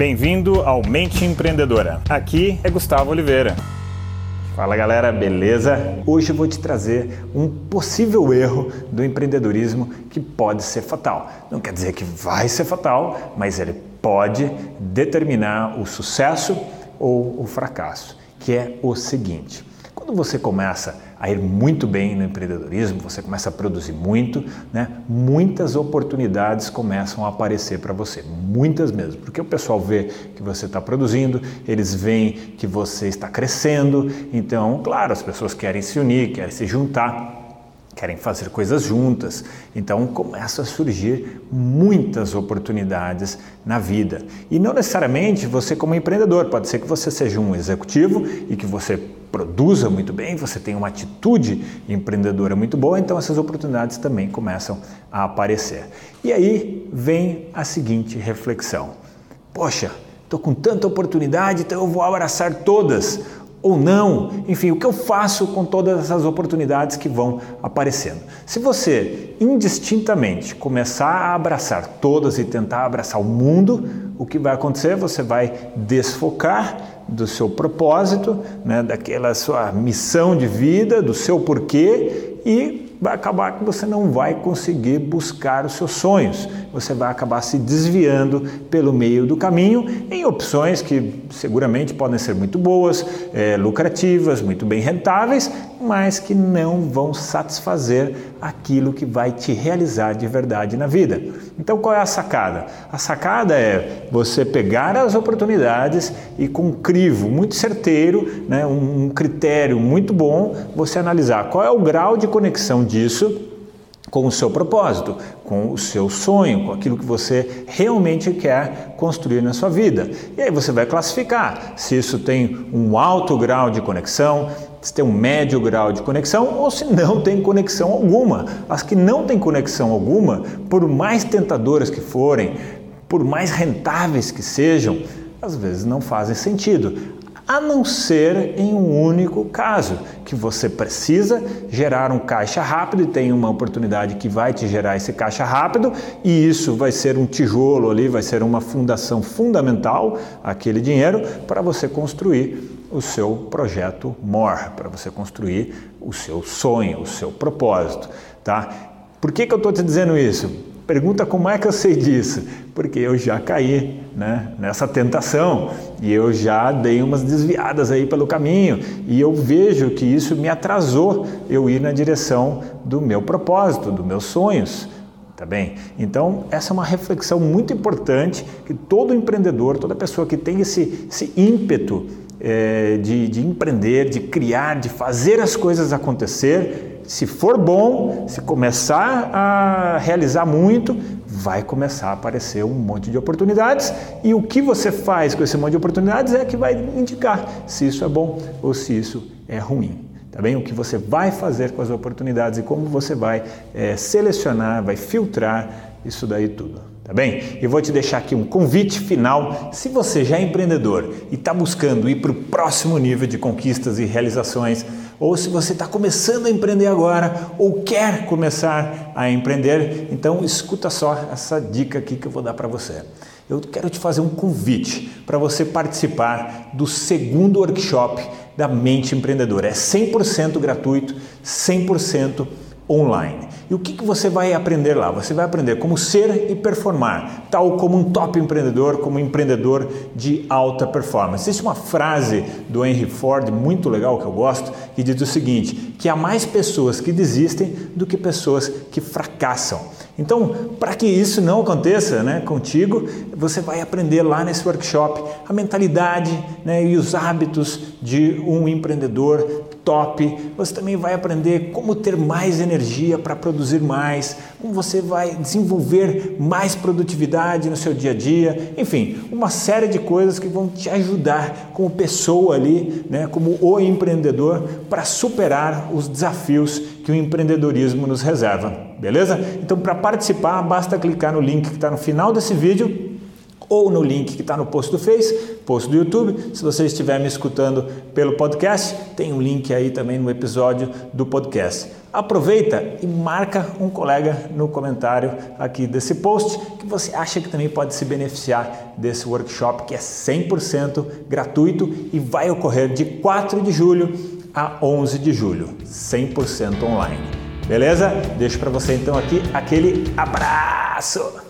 Bem-vindo ao Mente Empreendedora. Aqui é Gustavo Oliveira. Fala galera, beleza? Hoje eu vou te trazer um possível erro do empreendedorismo que pode ser fatal. Não quer dizer que vai ser fatal, mas ele pode determinar o sucesso ou o fracasso, que é o seguinte: quando você começa a ir muito bem no empreendedorismo, você começa a produzir muito, né? muitas oportunidades começam a aparecer para você, muitas mesmo, porque o pessoal vê que você está produzindo, eles veem que você está crescendo, então, claro, as pessoas querem se unir, querem se juntar querem fazer coisas juntas. Então começam a surgir muitas oportunidades na vida. E não necessariamente você como empreendedor, pode ser que você seja um executivo e que você produza muito bem, você tem uma atitude empreendedora muito boa, então essas oportunidades também começam a aparecer. E aí vem a seguinte reflexão: Poxa, estou com tanta oportunidade, então eu vou abraçar todas ou não, enfim, o que eu faço com todas essas oportunidades que vão aparecendo. Se você indistintamente começar a abraçar todas e tentar abraçar o mundo, o que vai acontecer? Você vai desfocar do seu propósito, né, daquela sua missão de vida, do seu porquê e vai acabar que você não vai conseguir buscar os seus sonhos. Você vai acabar se desviando pelo meio do caminho em opções que seguramente podem ser muito boas, é, lucrativas, muito bem rentáveis, mas que não vão satisfazer aquilo que vai te realizar de verdade na vida. Então, qual é a sacada? A sacada é você pegar as oportunidades e, com um crivo muito certeiro, né, um critério muito bom, você analisar qual é o grau de conexão disso com o seu propósito, com o seu sonho, com aquilo que você realmente quer construir na sua vida. E aí você vai classificar se isso tem um alto grau de conexão, se tem um médio grau de conexão ou se não tem conexão alguma. As que não têm conexão alguma, por mais tentadoras que forem, por mais rentáveis que sejam, às vezes não fazem sentido a não ser em um único caso, que você precisa gerar um caixa rápido e tem uma oportunidade que vai te gerar esse caixa rápido, e isso vai ser um tijolo ali, vai ser uma fundação fundamental, aquele dinheiro, para você construir o seu projeto MOR, para você construir o seu sonho, o seu propósito, tá? Por que, que eu estou te dizendo isso? Pergunta como é que eu sei disso? Porque eu já caí né, nessa tentação e eu já dei umas desviadas aí pelo caminho e eu vejo que isso me atrasou eu ir na direção do meu propósito, dos meus sonhos. Tá bem? Então, essa é uma reflexão muito importante que todo empreendedor, toda pessoa que tem esse, esse ímpeto é, de, de empreender, de criar, de fazer as coisas acontecer, se for bom, se começar a realizar muito, vai começar a aparecer um monte de oportunidades e o que você faz com esse monte de oportunidades é que vai indicar se isso é bom ou se isso é ruim. Tá bem? O que você vai fazer com as oportunidades e como você vai é, selecionar, vai filtrar isso daí tudo. Tá bem? Eu vou te deixar aqui um convite final. Se você já é empreendedor e está buscando ir para o próximo nível de conquistas e realizações, ou se você está começando a empreender agora ou quer começar a empreender, então escuta só essa dica aqui que eu vou dar para você. Eu quero te fazer um convite para você participar do segundo workshop da Mente Empreendedora. É 100% gratuito, 100% online. E o que, que você vai aprender lá? Você vai aprender como ser e performar, tal como um top empreendedor, como um empreendedor de alta performance. Existe uma frase do Henry Ford muito legal que eu gosto, que diz o seguinte: que há mais pessoas que desistem do que pessoas que fracassam. Então, para que isso não aconteça né, contigo, você vai aprender lá nesse workshop a mentalidade né, e os hábitos de um empreendedor top. Você também vai aprender como ter mais energia para produzir mais, como você vai desenvolver mais produtividade no seu dia a dia. Enfim, uma série de coisas que vão te ajudar como pessoa ali, né, como o empreendedor, para superar os desafios que o empreendedorismo nos reserva. Beleza? Então, para participar, basta clicar no link que está no final desse vídeo ou no link que está no post do Face, post do YouTube. Se você estiver me escutando pelo podcast, tem um link aí também no episódio do podcast. Aproveita e marca um colega no comentário aqui desse post que você acha que também pode se beneficiar desse workshop que é 100% gratuito e vai ocorrer de 4 de julho a 11 de julho, 100% online. Beleza? Deixo para você então aqui aquele abraço.